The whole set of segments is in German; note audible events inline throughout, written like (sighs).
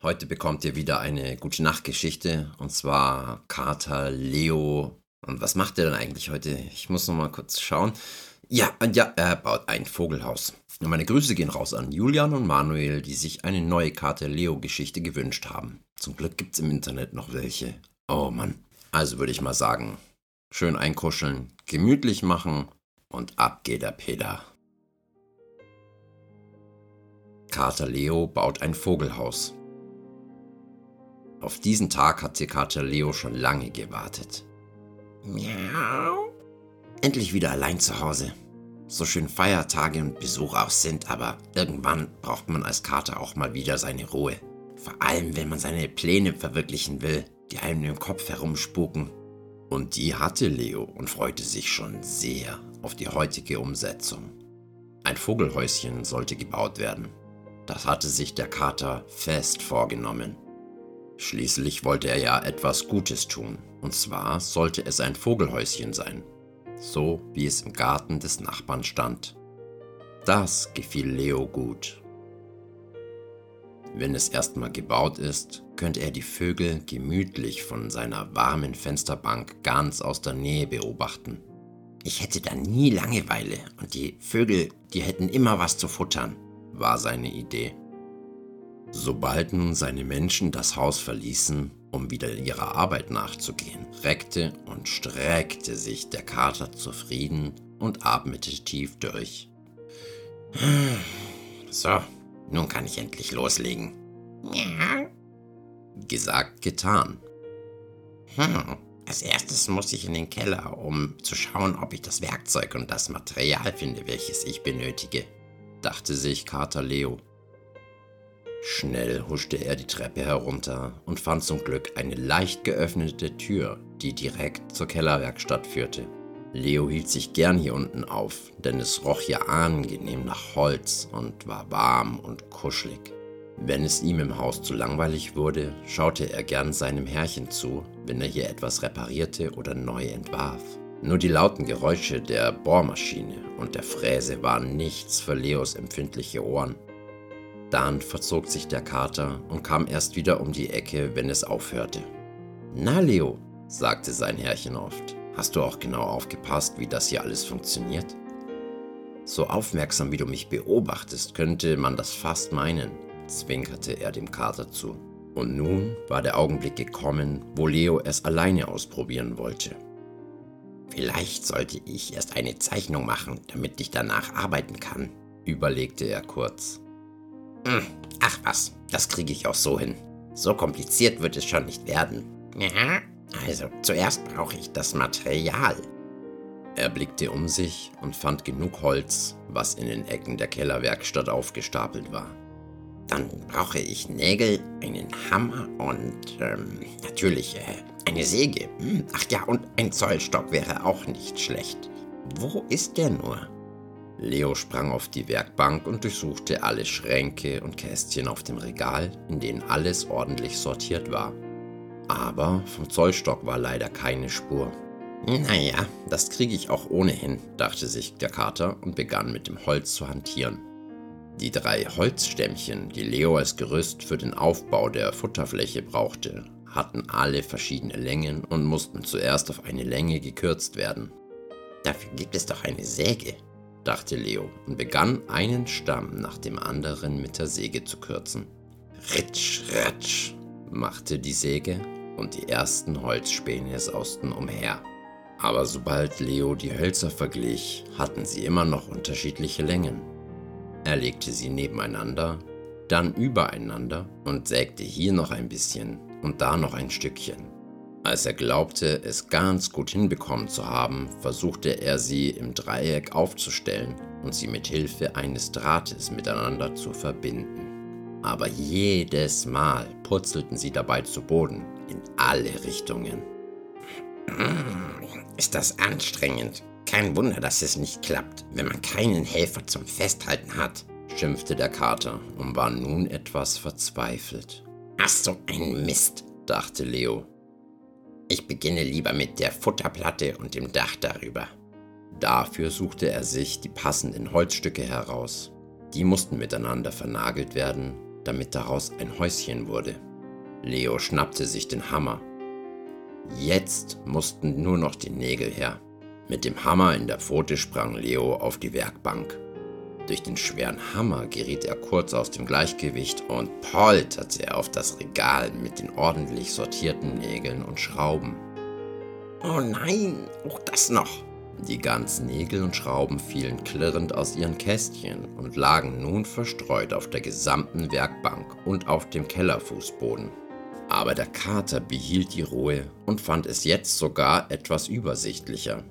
Heute bekommt ihr wieder eine gute Nachtgeschichte und zwar Kater Leo. Und was macht er denn eigentlich heute? Ich muss noch mal kurz schauen. Ja, ja, er baut ein Vogelhaus. Und meine Grüße gehen raus an Julian und Manuel, die sich eine neue Kater Leo Geschichte gewünscht haben. Zum Glück gibt's im Internet noch welche. Oh Mann. Also würde ich mal sagen, schön einkuscheln, gemütlich machen und ab geht der Peter. Kater Leo baut ein Vogelhaus. Auf diesen Tag hatte Kater Leo schon lange gewartet. Miau. Endlich wieder allein zu Hause. So schön Feiertage und Besuch auch sind, aber irgendwann braucht man als Kater auch mal wieder seine Ruhe. Vor allem, wenn man seine Pläne verwirklichen will, die einem im Kopf herumspuken. Und die hatte Leo und freute sich schon sehr auf die heutige Umsetzung. Ein Vogelhäuschen sollte gebaut werden. Das hatte sich der Kater fest vorgenommen. Schließlich wollte er ja etwas Gutes tun, und zwar sollte es ein Vogelhäuschen sein, so wie es im Garten des Nachbarn stand. Das gefiel Leo gut. Wenn es erstmal gebaut ist, könnte er die Vögel gemütlich von seiner warmen Fensterbank ganz aus der Nähe beobachten. Ich hätte da nie Langeweile und die Vögel, die hätten immer was zu futtern, war seine Idee. Sobald nun seine Menschen das Haus verließen, um wieder ihrer Arbeit nachzugehen, reckte und streckte sich der Kater zufrieden und atmete tief durch. (sighs) So, nun kann ich endlich loslegen. Ja. Gesagt, getan. Hm, als erstes muss ich in den Keller, um zu schauen, ob ich das Werkzeug und das Material finde, welches ich benötige, dachte sich Kater Leo. Schnell huschte er die Treppe herunter und fand zum Glück eine leicht geöffnete Tür, die direkt zur Kellerwerkstatt führte. Leo hielt sich gern hier unten auf, denn es roch hier angenehm nach Holz und war warm und kuschelig. Wenn es ihm im Haus zu langweilig wurde, schaute er gern seinem Herrchen zu, wenn er hier etwas reparierte oder neu entwarf. Nur die lauten Geräusche der Bohrmaschine und der Fräse waren nichts für Leos empfindliche Ohren. Dann verzog sich der Kater und kam erst wieder um die Ecke, wenn es aufhörte. Na, Leo, sagte sein Herrchen oft, hast du auch genau aufgepasst, wie das hier alles funktioniert? So aufmerksam wie du mich beobachtest, könnte man das fast meinen, zwinkerte er dem Kater zu. Und nun war der Augenblick gekommen, wo Leo es alleine ausprobieren wollte. Vielleicht sollte ich erst eine Zeichnung machen, damit ich danach arbeiten kann, überlegte er kurz. Hm, ach was, das kriege ich auch so hin. So kompliziert wird es schon nicht werden. Ja, also zuerst brauche ich das Material. Er blickte um sich und fand genug Holz, was in den Ecken der Kellerwerkstatt aufgestapelt war. Dann brauche ich Nägel, einen Hammer und ähm, natürlich äh, eine Säge. Hm, ach ja, und ein Zollstock wäre auch nicht schlecht. Wo ist der nur? Leo sprang auf die Werkbank und durchsuchte alle Schränke und Kästchen auf dem Regal, in denen alles ordentlich sortiert war. Aber vom Zollstock war leider keine Spur. Naja, das kriege ich auch ohnehin, dachte sich der Kater und begann mit dem Holz zu hantieren. Die drei Holzstämmchen, die Leo als Gerüst für den Aufbau der Futterfläche brauchte, hatten alle verschiedene Längen und mussten zuerst auf eine Länge gekürzt werden. Dafür gibt es doch eine Säge, dachte Leo und begann einen Stamm nach dem anderen mit der Säge zu kürzen. Ritsch, ratsch, machte die Säge und die ersten Holzspäne sausten umher. Aber sobald Leo die Hölzer verglich, hatten sie immer noch unterschiedliche Längen. Er legte sie nebeneinander, dann übereinander und sägte hier noch ein bisschen und da noch ein Stückchen. Als er glaubte, es ganz gut hinbekommen zu haben, versuchte er sie im Dreieck aufzustellen und sie mit Hilfe eines Drahtes miteinander zu verbinden. Aber jedes Mal purzelten sie dabei zu Boden, in alle Richtungen. (clears throat) Ist das anstrengend? Kein Wunder, dass es nicht klappt, wenn man keinen Helfer zum Festhalten hat, schimpfte der Kater und war nun etwas verzweifelt. Ach so ein Mist, dachte Leo ich beginne lieber mit der Futterplatte und dem Dach darüber. Dafür suchte er sich die passenden Holzstücke heraus. Die mussten miteinander vernagelt werden, damit daraus ein Häuschen wurde. Leo schnappte sich den Hammer. Jetzt mussten nur noch die Nägel her. Mit dem Hammer in der Pfote sprang Leo auf die Werkbank. Durch den schweren Hammer geriet er kurz aus dem Gleichgewicht und polterte auf das Regal mit den ordentlich sortierten Nägeln und Schrauben. Oh nein, auch das noch! Die ganzen Nägel und Schrauben fielen klirrend aus ihren Kästchen und lagen nun verstreut auf der gesamten Werkbank und auf dem Kellerfußboden. Aber der Kater behielt die Ruhe und fand es jetzt sogar etwas übersichtlicher.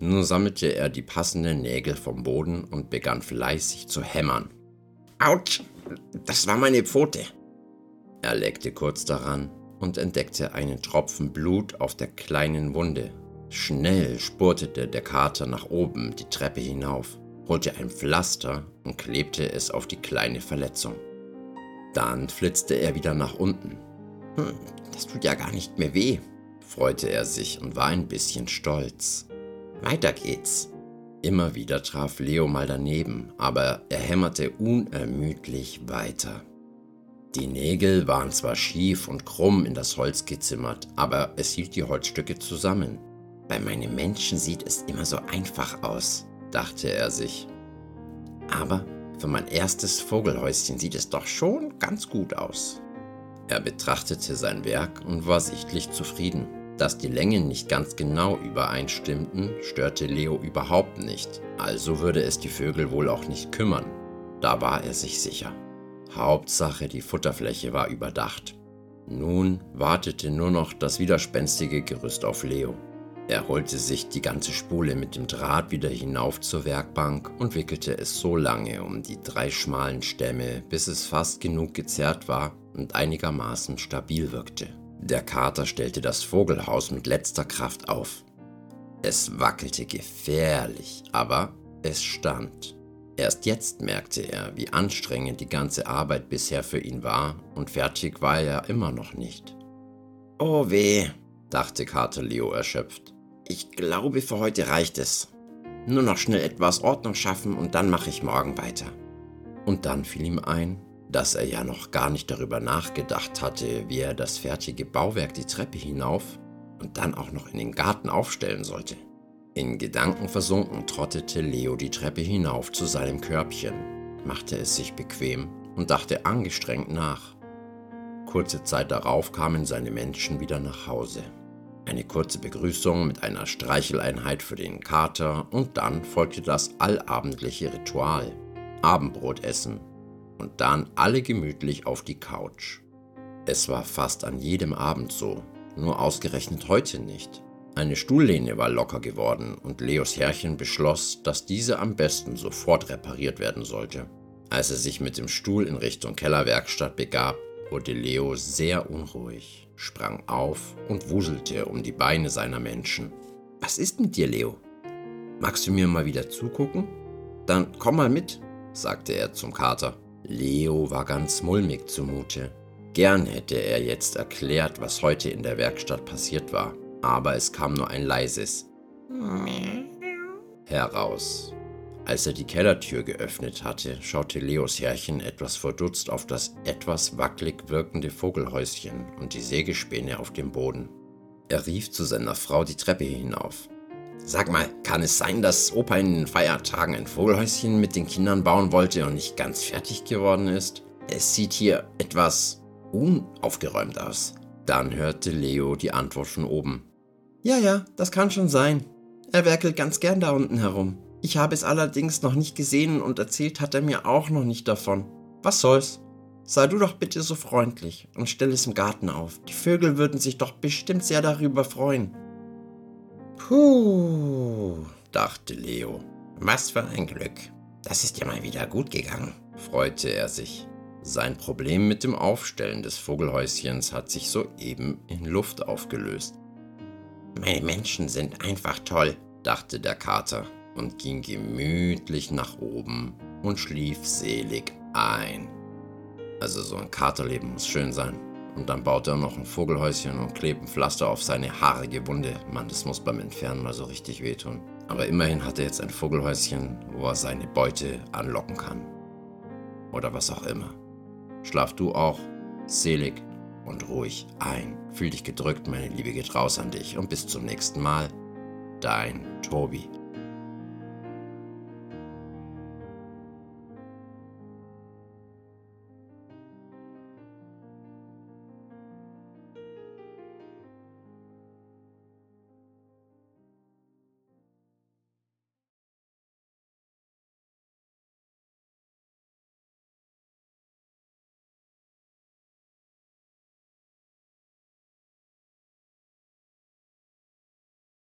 Nun sammelte er die passenden Nägel vom Boden und begann fleißig zu hämmern. Autsch, das war meine Pfote. Er leckte kurz daran und entdeckte einen Tropfen Blut auf der kleinen Wunde. Schnell spurtete der Kater nach oben die Treppe hinauf, holte ein Pflaster und klebte es auf die kleine Verletzung. Dann flitzte er wieder nach unten. Hm, das tut ja gar nicht mehr weh, freute er sich und war ein bisschen stolz. Weiter geht's. Immer wieder traf Leo mal daneben, aber er hämmerte unermüdlich weiter. Die Nägel waren zwar schief und krumm in das Holz gezimmert, aber es hielt die Holzstücke zusammen. Bei meinen Menschen sieht es immer so einfach aus, dachte er sich. Aber für mein erstes Vogelhäuschen sieht es doch schon ganz gut aus. Er betrachtete sein Werk und war sichtlich zufrieden. Dass die Längen nicht ganz genau übereinstimmten, störte Leo überhaupt nicht, also würde es die Vögel wohl auch nicht kümmern. Da war er sich sicher. Hauptsache, die Futterfläche war überdacht. Nun wartete nur noch das widerspenstige Gerüst auf Leo. Er holte sich die ganze Spule mit dem Draht wieder hinauf zur Werkbank und wickelte es so lange um die drei schmalen Stämme, bis es fast genug gezerrt war und einigermaßen stabil wirkte. Der Kater stellte das Vogelhaus mit letzter Kraft auf. Es wackelte gefährlich, aber es stand. Erst jetzt merkte er, wie anstrengend die ganze Arbeit bisher für ihn war, und fertig war er immer noch nicht. Oh weh, dachte Kater Leo erschöpft. Ich glaube, für heute reicht es. Nur noch schnell etwas Ordnung schaffen und dann mache ich morgen weiter. Und dann fiel ihm ein, dass er ja noch gar nicht darüber nachgedacht hatte, wie er das fertige Bauwerk die Treppe hinauf und dann auch noch in den Garten aufstellen sollte. In Gedanken versunken trottete Leo die Treppe hinauf zu seinem Körbchen, machte es sich bequem und dachte angestrengt nach. Kurze Zeit darauf kamen seine Menschen wieder nach Hause. Eine kurze Begrüßung mit einer Streicheleinheit für den Kater und dann folgte das allabendliche Ritual. Abendbrotessen und dann alle gemütlich auf die Couch. Es war fast an jedem Abend so, nur ausgerechnet heute nicht. Eine Stuhllehne war locker geworden und Leos Herrchen beschloss, dass diese am besten sofort repariert werden sollte. Als er sich mit dem Stuhl in Richtung Kellerwerkstatt begab, wurde Leo sehr unruhig, sprang auf und wuselte um die Beine seiner Menschen. Was ist mit dir, Leo? Magst du mir mal wieder zugucken? Dann komm mal mit, sagte er zum Kater. Leo war ganz mulmig zumute. Gern hätte er jetzt erklärt, was heute in der Werkstatt passiert war, aber es kam nur ein leises heraus. Als er die Kellertür geöffnet hatte, schaute Leos Herrchen etwas verdutzt auf das etwas wackelig wirkende Vogelhäuschen und die Sägespäne auf dem Boden. Er rief zu seiner Frau die Treppe hinauf. Sag mal, kann es sein, dass Opa in den Feiertagen ein Vogelhäuschen mit den Kindern bauen wollte und nicht ganz fertig geworden ist? Es sieht hier etwas unaufgeräumt aus. Dann hörte Leo die Antwort von oben. Ja, ja, das kann schon sein. Er werkelt ganz gern da unten herum. Ich habe es allerdings noch nicht gesehen und erzählt hat er mir auch noch nicht davon. Was soll's? Sei du doch bitte so freundlich und stell es im Garten auf. Die Vögel würden sich doch bestimmt sehr darüber freuen. Puh, dachte Leo. Was für ein Glück. Das ist ja mal wieder gut gegangen, freute er sich. Sein Problem mit dem Aufstellen des Vogelhäuschens hat sich soeben in Luft aufgelöst. Meine Menschen sind einfach toll, dachte der Kater und ging gemütlich nach oben und schlief selig ein. Also so ein Katerleben muss schön sein. Und dann baut er noch ein Vogelhäuschen und klebt ein Pflaster auf seine haarige Wunde. Mann, das muss beim Entfernen mal so richtig wehtun. Aber immerhin hat er jetzt ein Vogelhäuschen, wo er seine Beute anlocken kann. Oder was auch immer. schlaf du auch selig und ruhig ein. Fühl dich gedrückt, meine Liebe geht raus an dich und bis zum nächsten Mal. Dein Tobi.